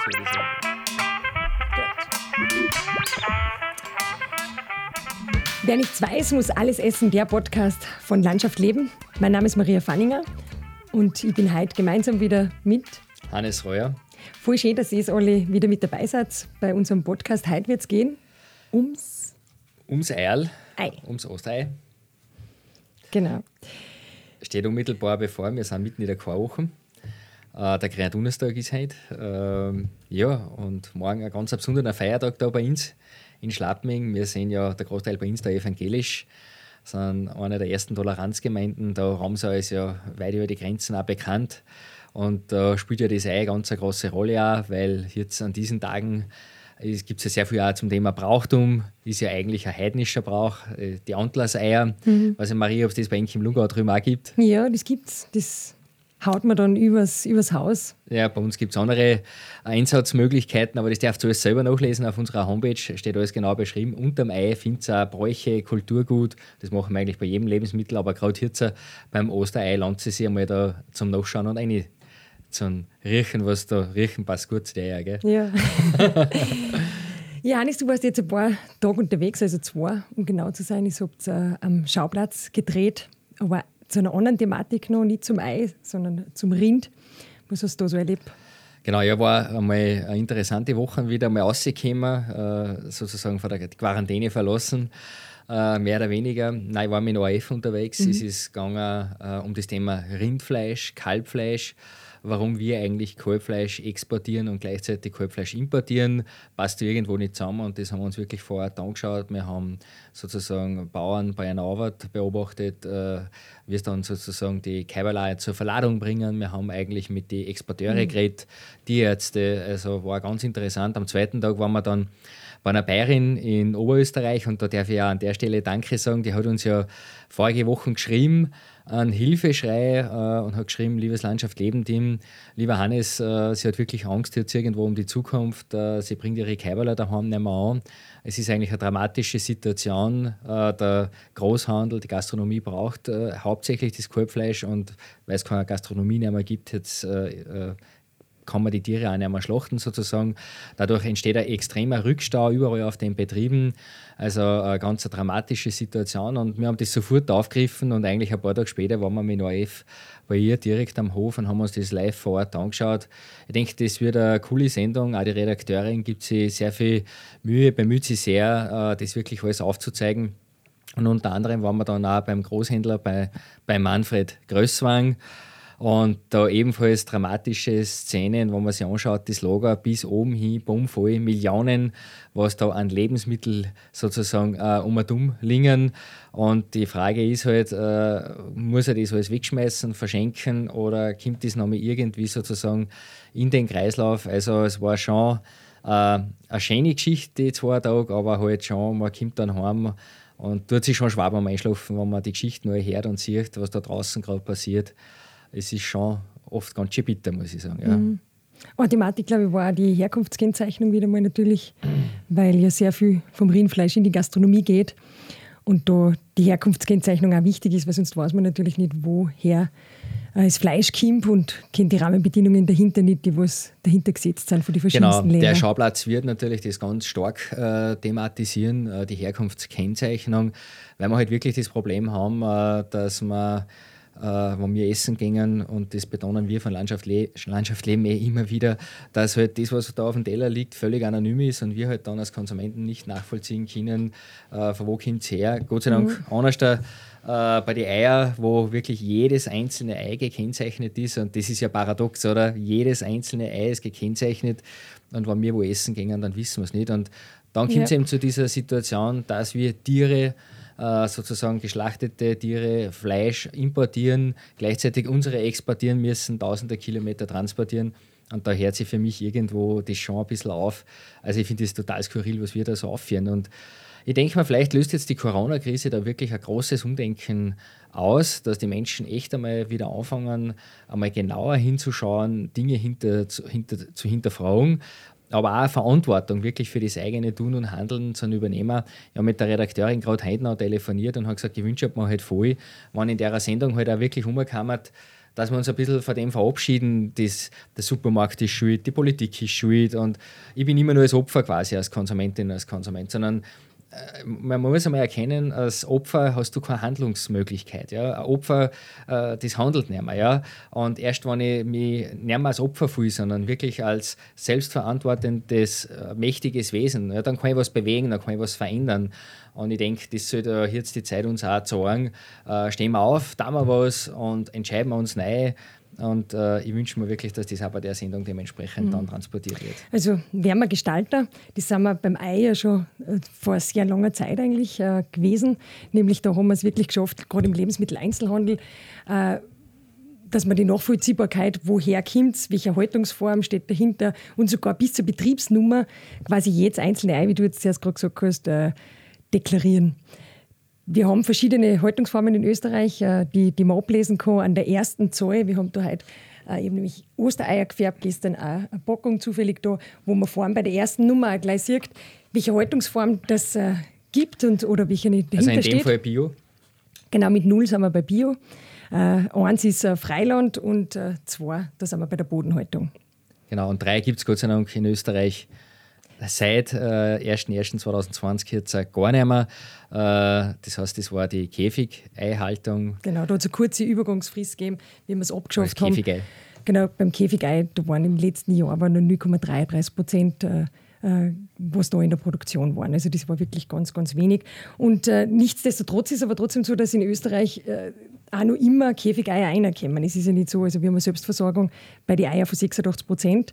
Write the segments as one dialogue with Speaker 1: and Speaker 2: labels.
Speaker 1: so würde ich sagen.
Speaker 2: Wer nichts weiß, muss alles essen, der Podcast von Landschaft Leben. Mein Name ist Maria Fanninger und ich bin heute gemeinsam wieder mit
Speaker 1: Hannes Reuer.
Speaker 2: Voll schön, dass ihr alle wieder mit dabei seid bei unserem Podcast. Heute wird es gehen ums
Speaker 1: Ums Eierl,
Speaker 2: Ei.
Speaker 1: ums Ostei.
Speaker 2: Genau.
Speaker 1: Steht unmittelbar bevor, wir sind mitten in der Karwoche. Äh, der Gründonnerstag ist heute. Ähm, ja, und morgen ein ganz besonderer Feiertag da bei uns in Schlappming. Wir sind ja der Großteil bei uns da evangelisch, sind eine der ersten Toleranzgemeinden. Da sie uns ja weit über die Grenzen auch bekannt. Und da spielt ja das Ei eine ganz eine große Rolle auch, weil jetzt an diesen Tagen es gibt ja sehr viel auch zum Thema Brauchtum, ist ja eigentlich ein heidnischer Brauch, äh, die Antlerseier. Mhm. Weiß ich, Maria, ob es das bei Ihnen im Lungau drüben auch gibt?
Speaker 2: Ja, das gibt's. Das haut man dann übers, übers Haus.
Speaker 1: Ja, bei uns gibt es andere Einsatzmöglichkeiten, aber das darfst du alles selber nachlesen. Auf unserer Homepage steht alles genau beschrieben. Unterm Ei findet ihr auch Bräuche, Kulturgut. Das machen wir eigentlich bei jedem Lebensmittel, aber gerade jetzt beim Osterei lohnt es sich einmal da zum Nachschauen und eine zum Riechen, was da riechen passt gut zu dir, gell?
Speaker 2: Ja. ja, Hannes, du warst jetzt ein paar Tage unterwegs, also zwei, um genau zu sein. Ich habe äh, am Schauplatz gedreht, aber zu einer anderen Thematik noch, nicht zum Ei, sondern zum Rind. Was hast du da so erlebt?
Speaker 1: Genau, ja, war einmal eine interessante Woche wieder mal rausgekommen, äh, sozusagen von der Quarantäne verlassen. Uh, mehr oder weniger. Nein, ich war mit ORF unterwegs. Mhm. Es ist gegangen uh, um das Thema Rindfleisch, Kalbfleisch warum wir eigentlich Kalbfleisch exportieren und gleichzeitig Kalbfleisch importieren, passt irgendwo nicht zusammen und das haben wir uns wirklich vor Ort angeschaut. Wir haben sozusagen Bauern bei einer Arbeit beobachtet, äh, wie es dann sozusagen die Kälberlei zur Verladung bringen. Wir haben eigentlich mit den Exporteuren mhm. geredet, die Ärzte, also war ganz interessant. Am zweiten Tag waren wir dann bei einer Bayerin in Oberösterreich und da darf ich auch an der Stelle Danke sagen, die hat uns ja vorige Woche geschrieben, einen Hilfeschrei äh, und hat geschrieben, liebes Landschaft Leben Team, lieber Hannes, äh, sie hat wirklich Angst jetzt irgendwo um die Zukunft, äh, sie bringt ihre Kaiberler daheim nicht mehr an. Es ist eigentlich eine dramatische Situation. Äh, der Großhandel, die Gastronomie braucht äh, hauptsächlich das Kalbfleisch und weil es keine Gastronomie mehr gibt, jetzt äh, kann man die Tiere auch nicht mehr schlachten sozusagen. Dadurch entsteht ein extremer Rückstau überall auf den Betrieben. Also eine ganz dramatische Situation und wir haben das sofort aufgegriffen und eigentlich ein paar Tage später waren wir mit ORF bei ihr direkt am Hof und haben uns das live vor Ort angeschaut. Ich denke, das wird eine coole Sendung. Auch die Redakteurin gibt sich sehr viel Mühe, bemüht sich sehr, äh, das wirklich alles aufzuzeigen. Und unter anderem waren wir dann auch beim Großhändler bei, bei Manfred Größwang. Und da ebenfalls dramatische Szenen, wo man sich anschaut, das Lager bis oben hin, bummvoll, Millionen, was da an Lebensmitteln sozusagen äh, um und um liegen. Und die Frage ist halt, äh, muss er das alles wegschmeißen, verschenken oder kommt das nochmal irgendwie sozusagen in den Kreislauf? Also es war schon äh, eine schöne Geschichte, die zwei Tage, aber halt schon, man kommt dann heim und tut sich schon schwer beim Einschlafen, wenn man die Geschichte nur hört und sieht, was da draußen gerade passiert es ist schon oft ganz schön bitter, muss ich sagen. Ja. Mhm.
Speaker 2: Eine Thematik, glaube ich, war die Herkunftskennzeichnung wieder mal natürlich, weil ja sehr viel vom Rindfleisch in die Gastronomie geht und da die Herkunftskennzeichnung auch wichtig ist, weil sonst weiß man natürlich nicht, woher äh, das Fleisch kommt und kennt die Rahmenbedingungen dahinter nicht, die was dahinter gesetzt sind von den verschiedensten
Speaker 1: genau,
Speaker 2: Ländern.
Speaker 1: Der Schauplatz wird natürlich das ganz stark äh, thematisieren, äh, die Herkunftskennzeichnung, weil wir halt wirklich das Problem haben, äh, dass man äh, wo wir essen gingen und das betonen wir von Landschaft, Le Landschaft Leben eh immer wieder, dass halt das, was da auf dem Teller liegt, völlig anonym ist und wir halt dann als Konsumenten nicht nachvollziehen können, äh, von wo kommt es her. Gott sei Dank mhm. anders da, äh, bei den Eier, wo wirklich jedes einzelne Ei gekennzeichnet ist und das ist ja paradox, oder? Jedes einzelne Ei ist gekennzeichnet und wenn wir wo essen gehen, dann wissen wir es nicht und dann kommt es ja. eben zu dieser Situation, dass wir Tiere äh, sozusagen geschlachtete Tiere, Fleisch importieren, gleichzeitig unsere exportieren müssen, tausende Kilometer transportieren. Und da hört sich für mich irgendwo das schon ein bisschen auf. Also ich finde es total skurril, was wir da so aufführen. Und ich denke mal, vielleicht löst jetzt die Corona-Krise da wirklich ein großes Umdenken aus, dass die Menschen echt einmal wieder anfangen, einmal genauer hinzuschauen, Dinge hinter, hinter, zu hinterfragen aber auch Verantwortung wirklich für das eigene Tun und Handeln zu übernehmen. Ich habe mit der Redakteurin gerade heute noch telefoniert und habe gesagt, ich wünsche mir halt voll, wenn in der Sendung halt auch wirklich umgekommen dass wir uns ein bisschen von dem verabschieden, dass der Supermarkt ist schuld, die Politik ist schuld und ich bin immer nur als Opfer quasi, als Konsumentin, als Konsument, sondern man muss einmal erkennen, als Opfer hast du keine Handlungsmöglichkeit. Ja? Ein Opfer, äh, das handelt nicht mehr. Ja? Und erst wenn ich mich nicht mehr als Opfer fühle, sondern wirklich als selbstverantwortendes, äh, mächtiges Wesen, ja, dann kann ich was bewegen, dann kann ich was verändern. Und ich denke, das sollte jetzt die Zeit uns auch sagen, äh, stehen wir auf, tun wir was und entscheiden wir uns neu und äh, ich wünsche mir wirklich, dass das auch bei der Sendung dementsprechend mhm. dann transportiert wird.
Speaker 2: Also wären wir Gestalter, das sind wir beim Ei ja schon äh, vor sehr langer Zeit eigentlich äh, gewesen. Nämlich da haben wir es wirklich geschafft, gerade im Lebensmitteleinzelhandel, äh, dass man die Nachvollziehbarkeit, woher kommt es, welche Haltungsform steht dahinter und sogar bis zur Betriebsnummer quasi jedes einzelne Ei, wie du jetzt zuerst gerade gesagt hast, äh, deklarieren. Wir haben verschiedene Haltungsformen in Österreich, äh, die, die man ablesen kann an der ersten Zahl. Wir haben da heute äh, eben nämlich Ostereier gefärbt, gestern auch eine Packung zufällig da, wo man vor allem bei der ersten Nummer auch gleich sieht, welche Haltungsform das äh, gibt und, oder welche nicht
Speaker 1: dahinter Also in dem. Fall Bio?
Speaker 2: Genau, mit Null sind wir bei Bio. Äh, eins ist äh, Freiland und äh, zwei, da sind wir bei der Bodenhaltung.
Speaker 1: Genau, und drei gibt es Gott sei Dank in Österreich seit äh, 1.1.2020 jetzt gar nicht mehr. Äh, das heißt, das war die Käfigeihaltung.
Speaker 2: Genau, da hat es eine kurze Übergangsfrist gegeben, wie wir es abgeschafft haben. Käfigei. Genau, beim Käfigei, da waren im letzten Jahr aber nur 0,33 Prozent. Äh, äh, was da in der Produktion waren. Also das war wirklich ganz, ganz wenig. Und äh, nichtsdestotrotz ist aber trotzdem so, dass in Österreich äh, auch noch immer Käfigeier einerkommen. Es ist ja nicht so, also wir haben eine Selbstversorgung bei den Eiern von 86 Prozent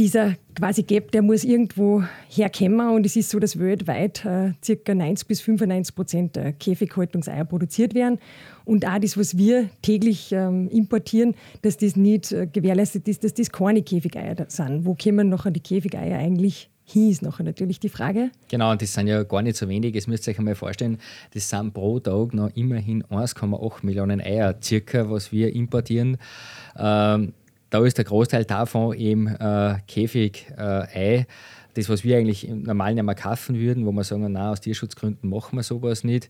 Speaker 2: dieser quasi Gap, der muss irgendwo herkommen und es ist so, dass weltweit äh, ca. 90 bis 95 Prozent der Käfighaltungseier produziert werden und auch das, was wir täglich ähm, importieren, dass das nicht äh, gewährleistet ist, dass das keine Käfigeier sind. Wo kommen nachher die Käfigeier eigentlich hin, ist nachher natürlich die Frage.
Speaker 1: Genau, und das sind ja gar nicht so wenig. Das müsst ihr euch einmal vorstellen, das sind pro Tag noch immerhin 1,8 Millionen Eier, circa, was wir importieren. Ähm, da ist der Großteil davon eben äh, Käfig-Ei. Äh, das, was wir eigentlich normal nicht mehr kaufen würden, wo wir sagen, na, aus Tierschutzgründen machen wir sowas nicht.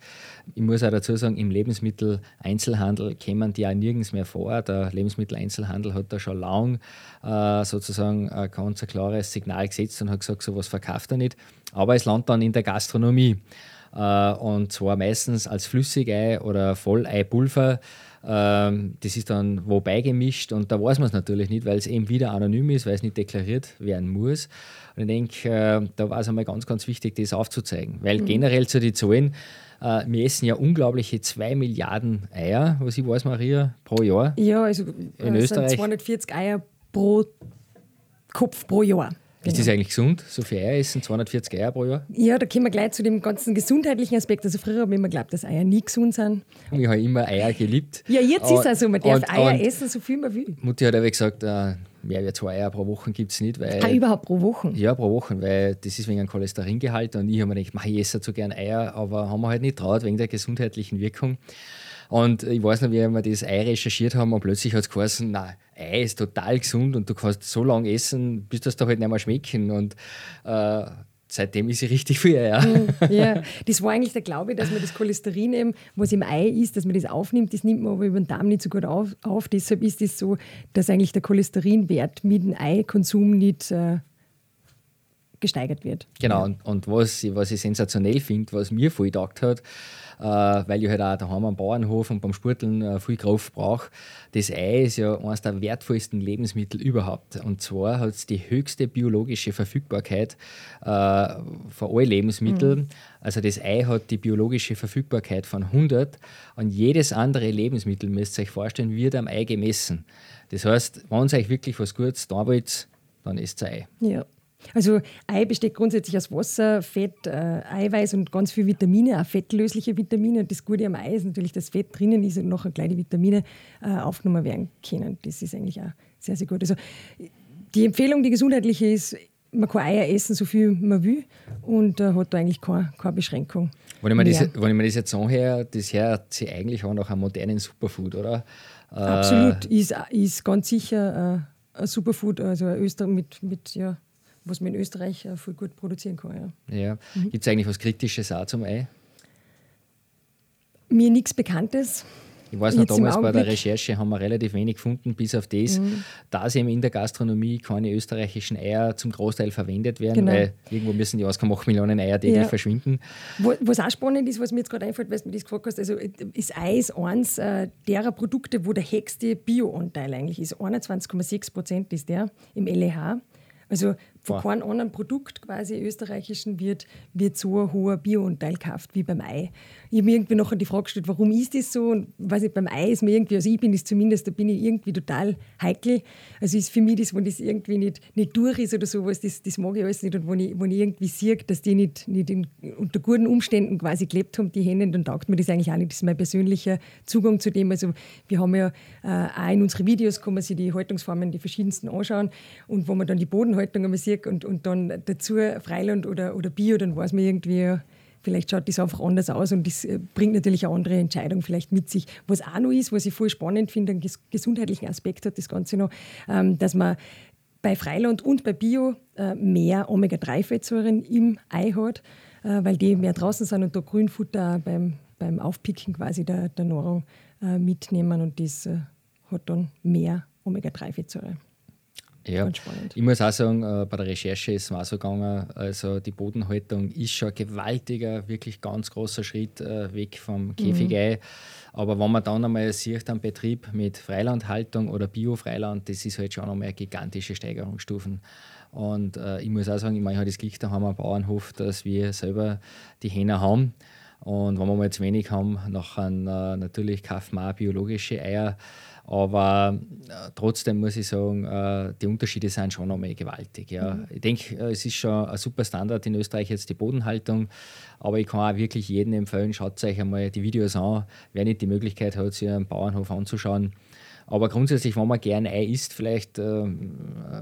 Speaker 1: Ich muss auch dazu sagen, im Lebensmitteleinzelhandel kämen die auch nirgends mehr vor. Der Lebensmitteleinzelhandel hat da schon lang äh, sozusagen ein ganz klares Signal gesetzt und hat gesagt, sowas verkauft er nicht. Aber es landet dann in der Gastronomie. Äh, und zwar meistens als Flüssigei oder Volleipulver. Ähm, das ist dann wo beigemischt und da weiß man es natürlich nicht, weil es eben wieder anonym ist, weil es nicht deklariert werden muss. Und ich denke, äh, da war es einmal ganz, ganz wichtig, das aufzuzeigen. Weil mhm. generell zu den Zahlen, äh, wir essen ja unglaubliche 2 Milliarden Eier, was ich weiß, Maria, pro Jahr.
Speaker 2: Ja, also in Österreich. 240 Eier pro Kopf pro Jahr.
Speaker 1: Ist das eigentlich gesund, so viel Eier essen, 240 Eier pro Jahr?
Speaker 2: Ja, da kommen wir gleich zu dem ganzen gesundheitlichen Aspekt. Also früher habe ich immer geglaubt, dass Eier nie gesund sind.
Speaker 1: Ich habe immer Eier geliebt.
Speaker 2: Ja, jetzt ist es also, man darf und, Eier und essen, so viel man will.
Speaker 1: Mutti hat aber gesagt, äh, mehr als zwei Eier pro Woche gibt es nicht. Weil,
Speaker 2: ah, überhaupt pro Woche?
Speaker 1: Ja, pro Woche, weil das ist wegen einem Cholesteringehalt. Und ich habe mir gedacht, ich esse so gerne Eier, aber haben wir halt nicht traut wegen der gesundheitlichen Wirkung. Und ich weiß noch, wie wir das Ei recherchiert haben und plötzlich hat es geheißen, nein, Ei ist total gesund und du kannst so lange essen, bis das doch halt nicht mehr schmecken. Und äh, seitdem ist sie richtig viel, ja.
Speaker 2: Ja, das war eigentlich der Glaube, dass man das Cholesterin, eben, was im Ei ist, dass man das aufnimmt. Das nimmt man aber über den Darm nicht so gut auf. auf. Deshalb ist es das so, dass eigentlich der Cholesterinwert mit dem Eikonsum nicht äh, gesteigert wird.
Speaker 1: Genau, und, und was, was ich sensationell finde, was mir voll gedacht hat, äh, weil ich halt auch daheim am Bauernhof und beim Sporteln äh, viel Kraft brauche. Das Ei ist ja eines der wertvollsten Lebensmittel überhaupt. Und zwar hat es die höchste biologische Verfügbarkeit äh, von allen Lebensmitteln. Mhm. Also das Ei hat die biologische Verfügbarkeit von 100 und jedes andere Lebensmittel, müsst ihr euch vorstellen, wird am Ei gemessen. Das heißt, wenn ihr euch wirklich was Gutes da wollt, dann isst ihr Ei.
Speaker 2: Ja. Also Ei besteht grundsätzlich aus Wasser, Fett, äh, Eiweiß und ganz viele Vitamine, auch fettlösliche Vitamine. Und das Gute am Ei ist natürlich, dass Fett drinnen ist und nachher die Vitamine äh, aufgenommen werden können. Das ist eigentlich auch sehr, sehr gut. Also die Empfehlung, die gesundheitliche ist, man kann Eier essen, so viel man will und äh, hat da eigentlich keine, keine Beschränkung.
Speaker 1: Wenn ich, mir das, wenn ich mir das jetzt anhöre, das hört sich eigentlich auch nach einem modernen Superfood, oder?
Speaker 2: Absolut, äh, ist, ist ganz sicher äh, ein Superfood, also Österreich mit, mit ja, was man in Österreich äh, voll gut produzieren kann.
Speaker 1: Ja. ja. Mhm. Gibt es eigentlich was Kritisches auch zum Ei?
Speaker 2: Mir nichts Bekanntes.
Speaker 1: Ich weiß noch, damals bei der Recherche haben wir relativ wenig gefunden, bis auf das, mhm. dass eben in der Gastronomie keine österreichischen Eier zum Großteil verwendet werden, genau. weil irgendwo müssen die 1,8 Millionen Eier täglich ja. verschwinden.
Speaker 2: Was auch spannend ist, was mir jetzt gerade einfällt, weil du mir das gefragt hast, also ist Ei ist eins äh, derer Produkte, wo der höchste Bioanteil eigentlich ist. 21,6 Prozent ist der im LEH. Also von keinem anderen Produkt quasi österreichischen wird, wird so ein hoher Bioanteil gekauft wie beim Ei. Ich habe mir irgendwie noch die Frage gestellt, warum ist das so? Und weiß ich, beim Ei ist mir irgendwie, also ich bin es zumindest, da bin ich irgendwie total heikel. Also ist für mich das, wenn das irgendwie nicht, nicht durch ist oder sowas, das, das mag ich alles nicht. Und wenn ich, wenn ich irgendwie sehe, dass die nicht, nicht in, unter guten Umständen quasi gelebt haben, die Hennen, dann taugt mir das eigentlich auch nicht. Das ist mein persönlicher Zugang zu dem. Also wir haben ja äh, auch in unsere Videos, kann man sich die Haltungsformen, die verschiedensten anschauen. Und wo man dann die Bodenhaltung einmal sieht und, und dann dazu Freiland oder, oder Bio, dann weiß man irgendwie, Vielleicht schaut das einfach anders aus und das äh, bringt natürlich eine andere Entscheidung vielleicht mit sich. Was auch noch ist, was ich voll spannend finde, einen gesundheitlichen Aspekt hat das Ganze noch, ähm, dass man bei Freiland und bei Bio äh, mehr Omega-3-Fettsäuren im Ei hat, äh, weil die mehr draußen sind und da Grünfutter beim, beim Aufpicken quasi der, der Nahrung mitnehmen und das hat dann mehr Omega-3-Fettsäuren.
Speaker 1: Ja, ich muss auch sagen, äh, bei der Recherche ist es mir auch so gegangen, also die Bodenhaltung ist schon ein gewaltiger, wirklich ganz großer Schritt äh, weg vom Käfigei. Mhm. Aber wenn man dann einmal sieht, einen Betrieb mit Freilandhaltung oder Bio-Freiland, das ist halt schon einmal gigantische Steigerungsstufen. Und äh, ich muss auch sagen, ich meine, ich habe das Glück, da haben wir einen Bauernhof, dass wir selber die Hähner haben. Und wenn wir mal zu wenig haben, nachher äh, natürlich kaufen wir auch biologische Eier. Aber äh, trotzdem muss ich sagen, äh, die Unterschiede sind schon einmal gewaltig. Ja. Mhm. Ich denke, äh, es ist schon ein super Standard in Österreich jetzt die Bodenhaltung. Aber ich kann auch wirklich jedem empfehlen, schaut euch einmal die Videos an, wer nicht die Möglichkeit hat, sich einen Bauernhof anzuschauen. Aber grundsätzlich, wenn man gerne Ei isst, vielleicht äh,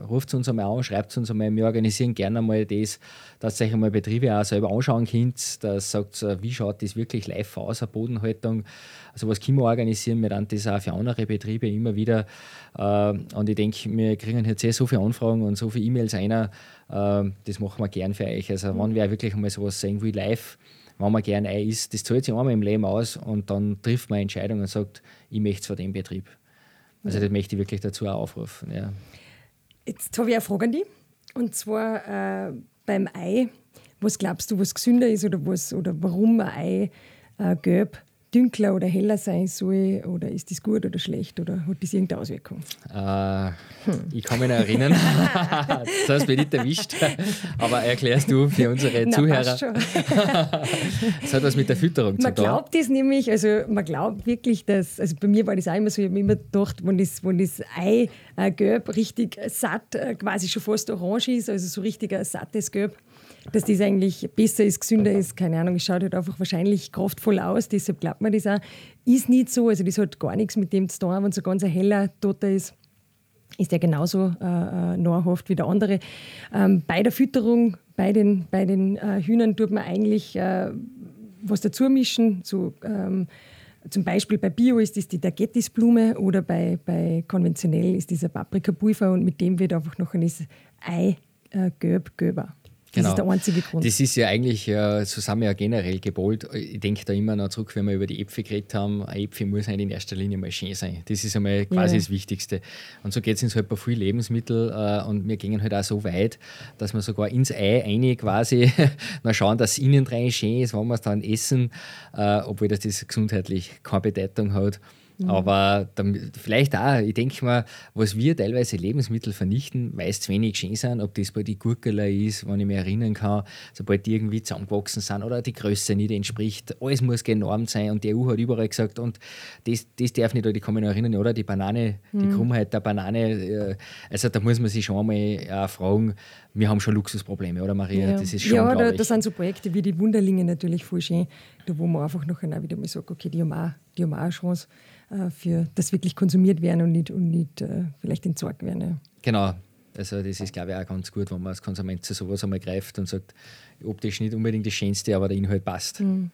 Speaker 1: ruft es uns einmal an, schreibt es uns einmal. Wir organisieren gerne einmal das, dass euch einmal Betriebe auch selber anschauen könnt. Das sagt, wie schaut das wirklich live aus, eine Bodenhaltung. Also was können wir organisieren, wir dann das auch für andere Betriebe immer wieder. Äh, und ich denke, wir kriegen jetzt sehr so viele Anfragen und so viele E-Mails einer. Äh, das machen wir gern für euch. Also wenn wir wirklich einmal sowas sehen wie live, wenn man gerne Ei isst, das zahlt sich einmal im Leben aus und dann trifft man eine Entscheidung und sagt, ich möchte es von dem Betrieb. Also das möchte ich wirklich dazu auch aufrufen. Ja.
Speaker 2: Jetzt habe ich eine Frage an dich. Und zwar äh, beim Ei. Was glaubst du, was gesünder ist oder, was, oder warum ein Ei äh, gelb dünkler oder heller sein soll? Oder ist das gut oder schlecht? Oder hat das irgendeine Auswirkung?
Speaker 1: Äh, hm. Ich kann mich noch erinnern. das hast du mich nicht erwischt. Aber erklärst du für unsere Na, Zuhörer. das hat was mit der Fütterung
Speaker 2: man zu tun. Man glaubt das nämlich, also man glaubt wirklich, dass, also bei mir war das auch immer so, ich habe immer gedacht, wenn das, wenn das Ei äh, gelb richtig satt, äh, quasi schon fast orange ist, also so richtig ein sattes Gelb, dass das eigentlich besser ist, gesünder ist. Keine Ahnung, es schaut halt einfach wahrscheinlich kraftvoll aus, deshalb glaubt man das auch. Ist nicht so, also das hat gar nichts mit dem zu tun, wenn so ganz ein heller Toter ist ist der genauso äh, äh, nahrhaft wie der andere. Ähm, bei der Fütterung, bei den, bei den äh, Hühnern tut man eigentlich äh, was dazu mischen. So, ähm, zum Beispiel bei Bio ist das die Dagettisblume oder bei, bei konventionell ist dieser Paprikapulver und mit dem wird einfach noch ein Ei äh, gelb, gelber. Das genau. ist der einzige Grund.
Speaker 1: Das ist ja eigentlich, äh, so sind wir ja generell gebolt. Ich denke da immer noch zurück, wenn wir über die Äpfel geredet haben. Ein Äpfel muss halt in erster Linie mal schön sein. Das ist einmal quasi ja. das Wichtigste. Und so geht es uns halt bei vielen Lebensmitteln äh, und wir gehen halt auch so weit, dass wir sogar ins Ei eine quasi noch schauen, dass es innen drin schön ist, wenn wir es dann essen, äh, obwohl das, das gesundheitlich keine Bedeutung hat. Mhm. Aber dann, vielleicht auch, ich denke mal, was wir teilweise Lebensmittel vernichten, weil es zu wenig schön sind, ob das bei die Gurkeler ist, wenn ich mich erinnern kann, sobald die irgendwie zusammengewachsen sind oder die Größe nicht entspricht, alles muss genormt sein und die EU hat überall gesagt, und das, das darf nicht, ich kann mich noch erinnern, oder die Banane, die mhm. Krummheit der Banane, äh, also da muss man sich schon einmal fragen, wir haben schon Luxusprobleme, oder Maria?
Speaker 2: Ja, das ist schon, ja da, da sind so Projekte wie die Wunderlinge natürlich voll schön, da wo man einfach noch wieder mal sagt, okay, die haben auch, die haben auch eine Chance äh, für das wirklich konsumiert werden und nicht, und nicht äh, vielleicht entsorgt werden. Ja.
Speaker 1: Genau. Also das ist, glaube ich, auch ganz gut, wenn man als Konsument zu sowas einmal greift und sagt, optisch nicht unbedingt das Schönste, aber der Inhalt passt. Mhm.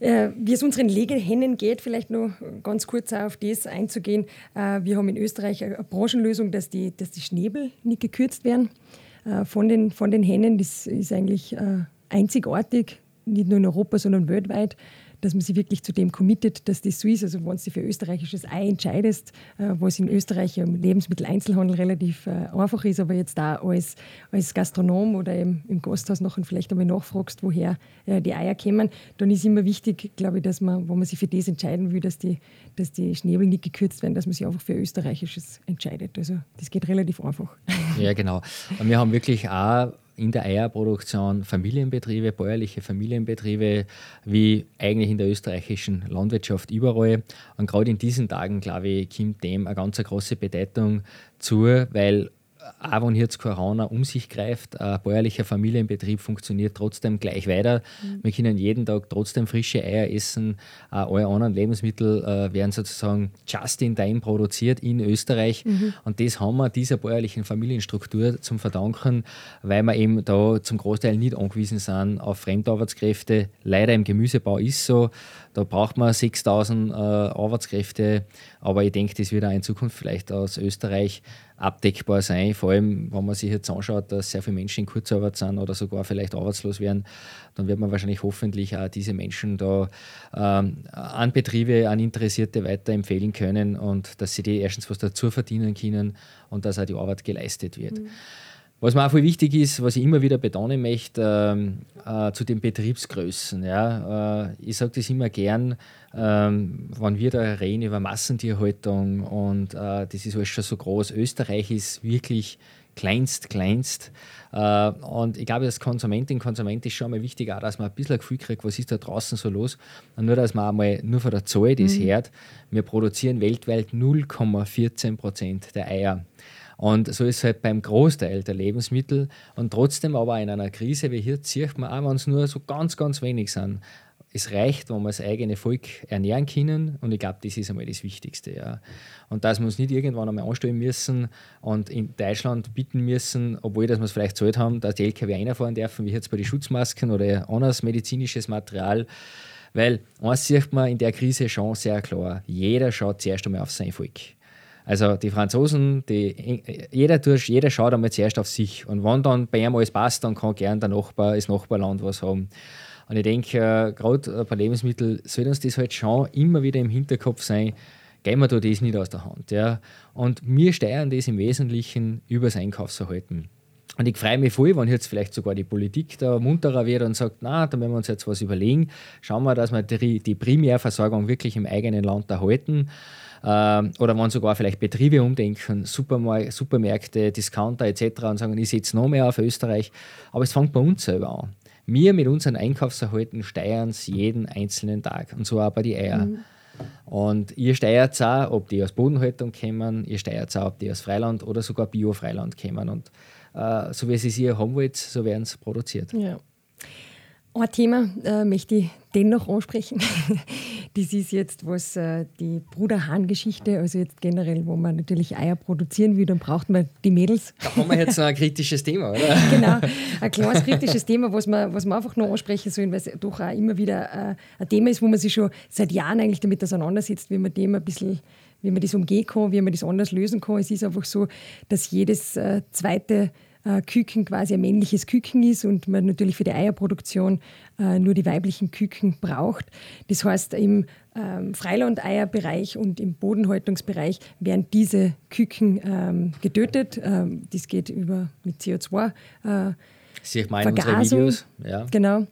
Speaker 2: Äh, wie es unseren Legehennen geht, vielleicht noch ganz kurz auf das einzugehen. Äh, wir haben in Österreich eine Branchenlösung, dass die, dass die Schnäbel nicht gekürzt werden. Äh, äh, von, den, von den Hennen, das ist eigentlich äh, einzigartig, nicht nur in Europa, sondern weltweit dass man sich wirklich zu dem committet, dass das so ist. Also wenn du dich für österreichisches Ei entscheidest, äh, was in Österreich im Lebensmitteleinzelhandel relativ äh, einfach ist, aber jetzt da als, als Gastronom oder im, im Gasthaus noch vielleicht einmal nachfragst, woher äh, die Eier kommen, dann ist immer wichtig, glaube ich, dass man, wenn man sich für das entscheiden will, dass die, dass die Schnäbel nicht gekürzt werden, dass man sich einfach für österreichisches entscheidet. Also das geht relativ einfach.
Speaker 1: Ja, genau. Und wir haben wirklich auch in der Eierproduktion Familienbetriebe, bäuerliche Familienbetriebe, wie eigentlich in der österreichischen Landwirtschaft überall. Und gerade in diesen Tagen, glaube ich, kommt dem eine ganz große Bedeutung zu, weil auch wenn jetzt Corona um sich greift, ein bäuerlicher Familienbetrieb funktioniert trotzdem gleich weiter. Mhm. Wir können jeden Tag trotzdem frische Eier essen. Auch alle anderen Lebensmittel äh, werden sozusagen just in time produziert in Österreich. Mhm. Und das haben wir dieser bäuerlichen Familienstruktur zum Verdanken, weil wir eben da zum Großteil nicht angewiesen sind auf Fremdarbeitskräfte. Leider im Gemüsebau ist so. Da braucht man 6000 äh, Arbeitskräfte. Aber ich denke, das wird auch in Zukunft vielleicht aus Österreich abdeckbar sein. Vor allem, wenn man sich jetzt anschaut, dass sehr viele Menschen in Kurzarbeit sind oder sogar vielleicht arbeitslos werden, dann wird man wahrscheinlich hoffentlich auch diese Menschen da ähm, an Betriebe, an Interessierte weiterempfehlen können und dass sie die erstens was dazu verdienen können und dass auch die Arbeit geleistet wird. Mhm. Was mir auch viel wichtig ist, was ich immer wieder betonen möchte, äh, äh, zu den Betriebsgrößen. Ja, äh, ich sage das immer gern, ähm, wenn wir da reden über Massentierhaltung und äh, das ist alles schon so groß. Österreich ist wirklich kleinst, kleinst. Äh, und ich glaube, als Konsumentin, Konsument ist schon mal wichtig, auch, dass man ein bisschen ein Gefühl kriegt, was ist da draußen so los. Und nur, dass man einmal nur von der Zahl das mhm. hört, wir produzieren weltweit 0,14 Prozent der Eier. Und so ist es halt beim Großteil der Lebensmittel. Und trotzdem aber in einer Krise wie hier sieht man auch, wenn es nur so ganz, ganz wenig sind. Es reicht, wenn wir das eigene Volk ernähren können. Und ich glaube, das ist einmal das Wichtigste. Ja. Und dass wir uns nicht irgendwann einmal anstellen müssen und in Deutschland bitten müssen, obwohl dass wir es vielleicht zahlt haben, dass die LKW reinfahren dürfen, wie jetzt bei den Schutzmasken oder anderes medizinisches Material. Weil eins sieht man in der Krise schon sehr klar: jeder schaut zuerst einmal auf sein Volk. Also die Franzosen, die, jeder, jeder schaut einmal zuerst auf sich. Und wenn dann bei ihm alles passt, dann kann gern der Nachbar, das Nachbarland was haben. Und ich denke, äh, gerade bei Lebensmitteln soll uns das halt schon immer wieder im Hinterkopf sein, gehen wir da das nicht aus der Hand. Ja? Und wir steuern das im Wesentlichen über das Einkaufsverhalten. Und ich freue mich voll, wenn jetzt vielleicht sogar die Politik da munterer wird und sagt, na, da müssen wir uns jetzt was überlegen. Schauen wir, dass wir die, die Primärversorgung wirklich im eigenen Land erhalten. Ähm, oder wenn sogar vielleicht Betriebe umdenken, Supermar Supermärkte, Discounter etc. und sagen, ich setze noch mehr auf Österreich. Aber es fängt bei uns selber an. Wir mit unseren Einkaufserhalten steuern es jeden einzelnen Tag. Und so auch bei den Eiern. Mhm. Und ihr steuert es auch, ob die aus Bodenhaltung kommen, ihr steuert es auch, ob die aus Freiland oder sogar Bio-Freiland kommen. Und äh, so wie sie es hier haben wollt, so werden sie produziert.
Speaker 2: Ja. Ein Thema äh, möchte ich dennoch ansprechen. das ist jetzt, was äh, die Bruder-Hahn-Geschichte, also jetzt generell, wo man natürlich Eier produzieren will, dann braucht man die Mädels.
Speaker 1: Da haben wir jetzt noch ein kritisches Thema, oder?
Speaker 2: genau, ein kleines kritisches Thema, was man, was man einfach noch ansprechen sollen, weil es doch auch immer wieder äh, ein Thema ist, wo man sich schon seit Jahren eigentlich damit auseinandersetzt, wie man dem ein bisschen wie man das umgehen kann, wie man das anders lösen kann. Es ist einfach so, dass jedes äh, zweite äh, Küken quasi ein männliches Küken ist und man natürlich für die Eierproduktion äh, nur die weiblichen Küken braucht. Das heißt, im ähm, Freilandeierbereich und im Bodenhaltungsbereich werden diese Küken ähm, getötet. Ähm, das geht über mit CO2. Äh,
Speaker 1: Sehe ich mal in Videos. Ja.
Speaker 2: Genau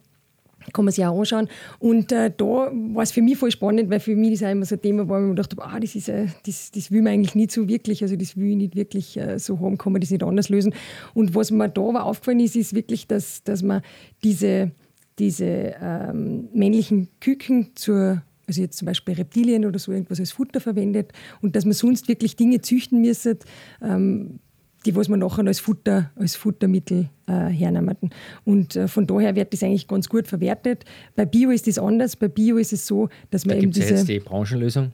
Speaker 2: kann man sich auch anschauen. Und äh, da war es für mich voll spannend, weil für mich das auch immer so ein Thema war, wo ich mir gedacht habe, ah, das, ist, äh, das, das will man eigentlich nicht so wirklich, also das will ich nicht wirklich äh, so haben, kann man das nicht anders lösen. Und was mir da aber aufgefallen ist, ist wirklich, dass, dass man diese, diese ähm, männlichen Küken zur also jetzt zum Beispiel Reptilien oder so irgendwas als Futter verwendet und dass man sonst wirklich Dinge züchten müsste, ähm, die was man nachher als, Futter, als Futtermittel äh, hernehmen. Und äh, von daher wird das eigentlich ganz gut verwertet. Bei Bio ist das anders. Bei Bio ist es so, dass man
Speaker 1: da
Speaker 2: eben
Speaker 1: diese... jetzt die Branchenlösung.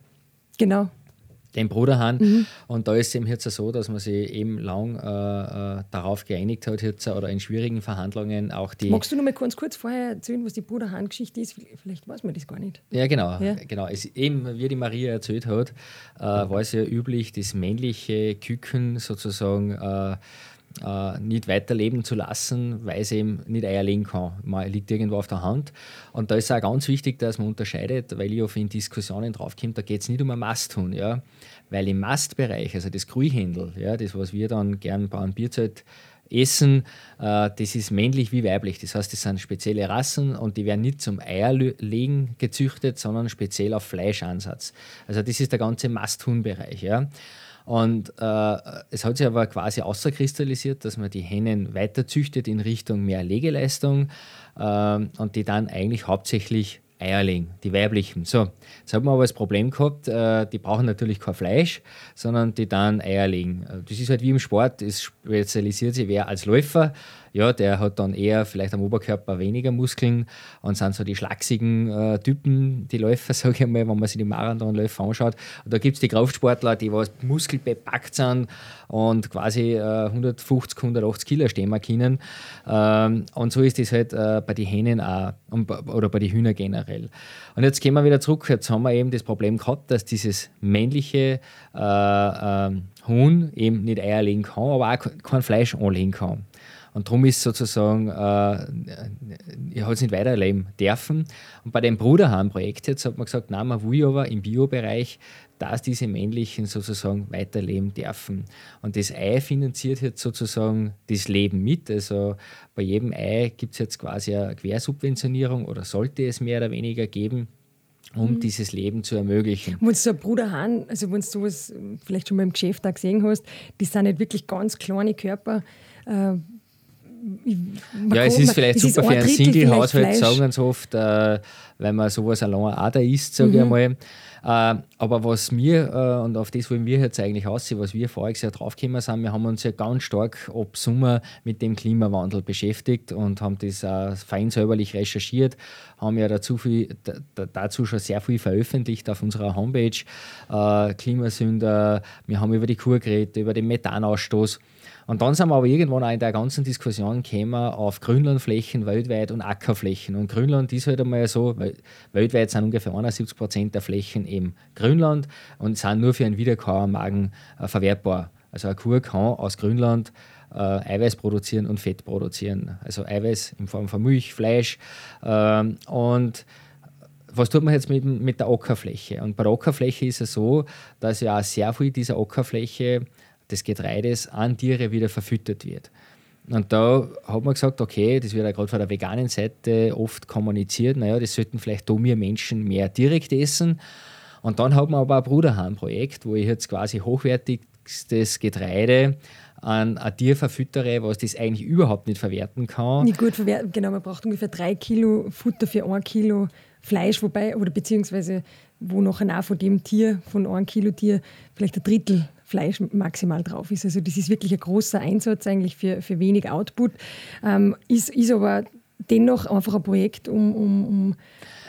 Speaker 2: Genau,
Speaker 1: den Bruderhahn. Mhm. Und da ist es eben jetzt so, dass man sich eben lang äh, äh, darauf geeinigt hat, jetzt, oder in schwierigen Verhandlungen auch die.
Speaker 2: Magst du noch mal kurz, kurz vorher erzählen, was die Bruderhahn-Geschichte ist? Vielleicht weiß man das gar nicht.
Speaker 1: Ja, genau. Ja. genau. Es, eben, wie die Maria erzählt hat, äh, war es ja üblich, das männliche Küken sozusagen. Äh, äh, nicht weiterleben zu lassen, weil sie eben nicht Eier legen kann. Man liegt irgendwo auf der Hand. Und da ist auch ganz wichtig, dass man unterscheidet, weil ich oft in Diskussionen draufkomme, da geht es nicht um ein Masthuhn. Ja? Weil im Mastbereich, also das Grühhändel, ja, das, was wir dann gern bei einem Bierzelt essen, äh, das ist männlich wie weiblich. Das heißt, das sind spezielle Rassen und die werden nicht zum Eierlegen gezüchtet, sondern speziell auf Fleischansatz. Also das ist der ganze Masthuhnbereich. Ja. Und äh, es hat sich aber quasi außerkristallisiert, dass man die Hennen weiter züchtet in Richtung mehr Legeleistung äh, und die dann eigentlich hauptsächlich Eierling, die weiblichen. So, jetzt hat man aber das Problem gehabt, äh, die brauchen natürlich kein Fleisch, sondern die dann Eier legen. Äh, das ist halt wie im Sport, es spezialisiert sich wer als Läufer ja, der hat dann eher vielleicht am Oberkörper weniger Muskeln und sind so die schlachsigen äh, Typen, die Läufer, sage ich mal, wenn man sich die Marathonläufer anschaut. Und da gibt es die Kraftsportler, die was muskelbepackt sind und quasi äh, 150, 180 Kilo stehen können. Ähm, und so ist das halt äh, bei den Hähnen auch oder bei den Hühnern generell. Und jetzt gehen wir wieder zurück. Jetzt haben wir eben das Problem gehabt, dass dieses männliche äh, ähm, Huhn eben nicht Eier legen kann, aber auch kein Fleisch anlegen kann. Und darum ist sozusagen, äh, ich habe es nicht weiterleben dürfen. Und bei dem Bruderhahn-Projekt jetzt hat man gesagt, nein, man will aber im Biobereich, dass diese männlichen sozusagen weiterleben dürfen. Und das Ei finanziert jetzt sozusagen das Leben mit. Also bei jedem Ei gibt es jetzt quasi eine Quersubventionierung oder sollte es mehr oder weniger geben um mhm. dieses Leben zu ermöglichen.
Speaker 2: Wenn du so ein Bruder Hahn, also wenn du sowas vielleicht schon mal im Geschäft auch gesehen hast, die sind nicht wirklich ganz kleine Körper. Äh,
Speaker 1: ja, es ist vielleicht super ist für einen Single-Haushalt, sagen ganz oft, äh, weil man sowas allein auch da isst, sage mhm. ich einmal. Äh, aber was mir, äh, und auf das wollen wir jetzt eigentlich aussehen, was wir voriges Jahr draufgekommen sind, wir haben uns ja ganz stark ab Sommer mit dem Klimawandel beschäftigt und haben das äh, fein säuberlich recherchiert, haben ja dazu, viel, dazu schon sehr viel veröffentlicht auf unserer Homepage. Äh, Klimasünder, wir haben über die Kur geredet, über den Methanausstoß. Und dann sind wir aber irgendwann auch in der ganzen Diskussion gekommen auf Grünlandflächen weltweit und Ackerflächen. Und Grünland ist halt einmal so, weltweit sind ungefähr 71 Prozent der Flächen eben Grünland und sind nur für einen Wiederkauermagen äh, verwertbar. Also eine Kuh kann aus Grünland äh, Eiweiß produzieren und Fett produzieren. Also Eiweiß in Form von Milch, Fleisch. Ähm, und was tut man jetzt mit, mit der Ackerfläche? Und bei der Ackerfläche ist es so, dass ja auch sehr viel dieser Ackerfläche des Getreides an Tiere wieder verfüttert wird. Und da hat man gesagt, okay, das wird ja gerade von der veganen Seite oft kommuniziert, naja, das sollten vielleicht wir Menschen mehr direkt essen. Und dann hat man aber ein Bruderhahn-Projekt, wo ich jetzt quasi hochwertigstes Getreide an ein Tier verfüttere, was das eigentlich überhaupt nicht verwerten kann.
Speaker 2: Nicht gut verwerten, genau, man braucht ungefähr drei Kilo Futter für ein Kilo Fleisch, wobei, oder beziehungsweise wo nachher auch von dem Tier, von einem Kilo Tier, vielleicht ein Drittel Fleisch maximal drauf ist. Also das ist wirklich ein großer Einsatz eigentlich für, für wenig Output. Ähm, ist, ist aber dennoch einfach ein Projekt, um, um, um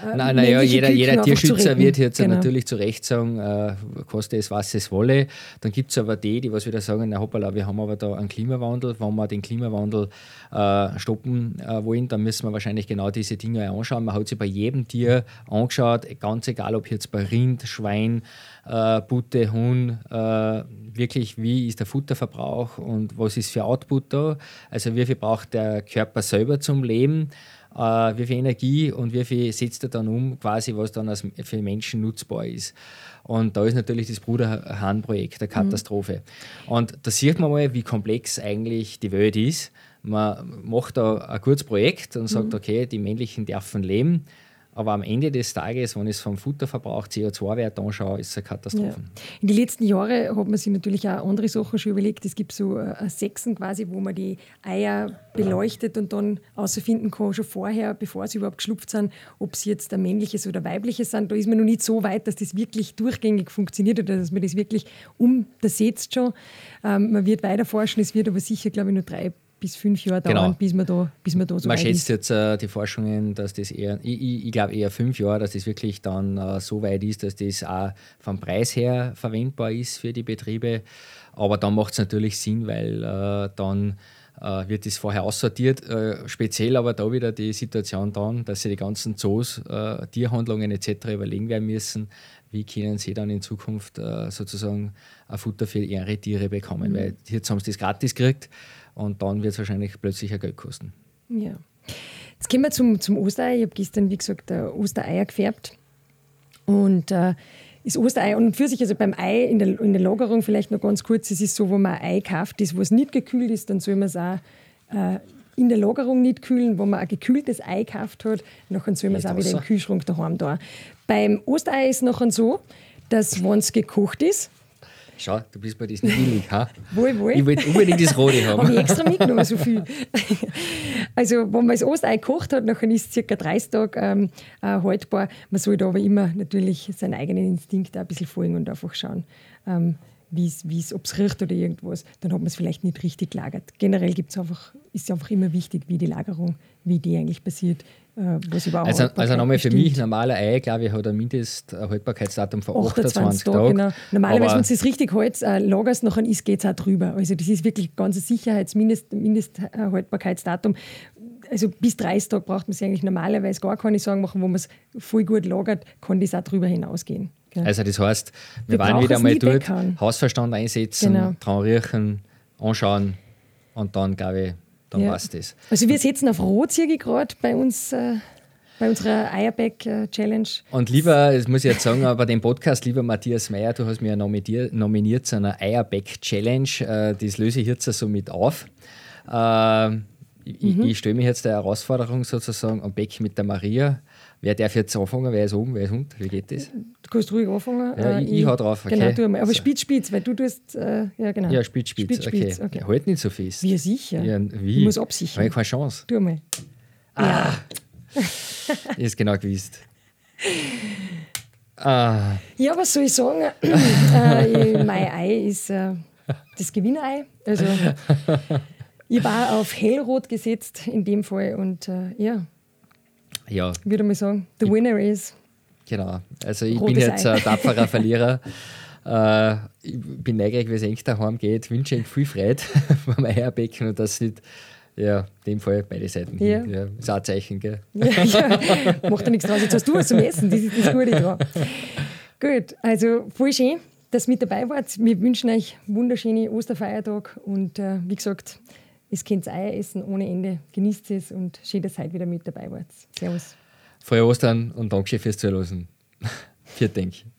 Speaker 1: äh, Nein, naja, jeder, jeder Tierschützer wird jetzt genau. natürlich zu Recht sagen, äh, koste es, was es wolle. Dann gibt es aber die, die was wieder sagen, na hoppala, wir haben aber da einen Klimawandel. Wenn wir den Klimawandel äh, stoppen äh, wollen, dann müssen wir wahrscheinlich genau diese Dinge anschauen. Man hat sich bei jedem Tier angeschaut, ganz egal, ob jetzt bei Rind, Schwein, äh, Butte, Huhn, äh, wirklich, wie ist der Futterverbrauch und was ist für Output da? Also wie viel braucht der Körper selber zum Leben? Äh, wie viel Energie und wie viel setzt er dann um, quasi, was dann als für Menschen nutzbar ist. Und da ist natürlich das Bruderhahn-Projekt eine mhm. Katastrophe. Mhm. Und da sieht man mal, wie komplex eigentlich die Welt ist. Man macht da ein kurzes Projekt und sagt, mhm. okay, die männlichen dürfen leben. Aber am Ende des Tages, wenn ich es vom Futterverbrauch CO2-Wert anschaue, ist es eine Katastrophe. Ja.
Speaker 2: In den letzten Jahren hat man sich natürlich auch andere Sachen schon überlegt. Es gibt so äh, Sechsen quasi, wo man die Eier beleuchtet und dann herausfinden kann, schon vorher, bevor sie überhaupt geschlupft sind, ob sie jetzt ein männliches oder weibliches sind. Da ist man noch nicht so weit, dass das wirklich durchgängig funktioniert oder dass man das wirklich umsetzt schon. Ähm, man wird weiter forschen, es wird aber sicher, glaube ich, nur drei bis fünf Jahre genau. dauern, bis man da, bis man da so
Speaker 1: Man schätzt ist. jetzt äh, die Forschungen, dass das eher, ich, ich, glaube eher fünf Jahre, dass das wirklich dann äh, so weit ist, dass das auch vom Preis her verwendbar ist für die Betriebe. Aber dann macht es natürlich Sinn, weil äh, dann äh, wird das vorher aussortiert. Äh, speziell aber da wieder die Situation dann, dass sie die ganzen Zoos, äh, Tierhandlungen etc. überlegen werden müssen, wie können sie dann in Zukunft sozusagen ein Futter für ihre Tiere bekommen, mhm. weil jetzt haben sie das gratis gekriegt und dann wird es wahrscheinlich plötzlich ein Geld kosten.
Speaker 2: Ja. Jetzt kommen wir zum, zum Osterei. Ich habe gestern, wie gesagt, Ostereier gefärbt. Und äh, das Osterei und für sich, also beim Ei in der, in der Lagerung vielleicht noch ganz kurz, es ist so, wo man ein Ei kauft, das, wo es nicht gekühlt ist, dann soll man es auch äh, in der Lagerung nicht kühlen, wo man ein gekühltes Ei gekauft hat, nachher soll man es auch wieder im Kühlschrank daheim da. Beim Osterei ist es nachher so, dass, wenn es gekocht ist,
Speaker 1: Schau, du bist bei diesem billig, ha?
Speaker 2: Wohl, wohl.
Speaker 1: Ich wollte unbedingt das Rote haben.
Speaker 2: Habe ich extra mitgenommen, so viel. also, wenn man das Ostei gekocht hat, dann ist es circa 30 Tage ähm, äh, haltbar. Man sollte aber immer natürlich seinen eigenen Instinkt ein bisschen folgen und einfach schauen, ähm, ob es riecht oder irgendwas. Dann hat man es vielleicht nicht richtig gelagert. Generell gibt's einfach, ist es einfach immer wichtig, wie die Lagerung, wie die eigentlich passiert,
Speaker 1: was überhaupt Also, also nochmal für mich, normale Ei, glaube ich, hat ein Mindesthaltbarkeitsdatum von 28, 28 Tagen. Genau.
Speaker 2: Normalerweise, wenn du es richtig halt, äh, lagerst, nachher ist, geht es auch drüber. Also das ist wirklich ein ganzes Sicherheitsmindesthaltbarkeitsdatum. Also bis 30 Tage braucht man sich eigentlich normalerweise gar keine Sorgen machen, wo man es voll gut lagert, kann das auch drüber hinausgehen.
Speaker 1: Gell? Also das heißt, wir, wir waren wieder mal dort, Hausverstand einsetzen, genau. dran riechen, anschauen und dann, glaube ich, dann ja. es das.
Speaker 2: Also wir setzen auf Rotzirge gerade bei uns. Äh, bei unserer Eierback-Challenge.
Speaker 1: Und lieber, das muss ich jetzt sagen, bei dem Podcast, lieber Matthias Meyer, du hast mich ja nominiert, nominiert zu einer Eierback-Challenge. Äh, das löse ich jetzt so mit auf. Äh, ich, mhm. ich stelle mich jetzt der Herausforderung sozusagen am Beck mit der Maria. Wer darf jetzt anfangen? Wer ist oben, wer ist unten? Wie geht das?
Speaker 2: Du kannst ruhig anfangen.
Speaker 1: Ja, ich, ich, ich hau drauf.
Speaker 2: Okay. Genau, tu mal. Aber so. spitz, spitz, weil du tust. Äh, ja, genau.
Speaker 1: Ja, spitz, spitz. spitz, okay. okay. Ja, halt nicht so fest.
Speaker 2: Wie sicher.
Speaker 1: Ja, wie?
Speaker 2: Du musst absichern.
Speaker 1: Habe ich keine Chance.
Speaker 2: Tu mal.
Speaker 1: Ah. Ich ist genau gewusst.
Speaker 2: Ah. Ja, was soll ich sagen? äh, mein Ei ist äh, das Gewinnerei. Also, ich war auf hellrot gesetzt in dem Fall und äh, ja
Speaker 1: ja.
Speaker 2: Würde man sagen. The winner is.
Speaker 1: Genau. Also ich bin jetzt ein tapferer Verlierer. Äh, ich bin neugierig, wie es eigentlich daheim geht. Wünsche Ihnen viel Freude beim Eierbecken und das nicht, ja, in dem Fall beide Seiten. Ja. ja ist auch ein Zeichen, gell? Ja,
Speaker 2: ja. Macht ja nichts draus. Jetzt hast du was zum Essen. Das ist das Gute dran. Gut, also voll schön, dass ihr mit dabei wart. Wir wünschen euch wunderschöne Osterfeiertag und äh, wie gesagt, es könnt Eier essen ohne Ende. Genießt es und schön, dass ihr heute wieder mit dabei wart. Servus.
Speaker 1: Frohe Ostern und Dankeschön fürs Zuhören. Vielen Dank.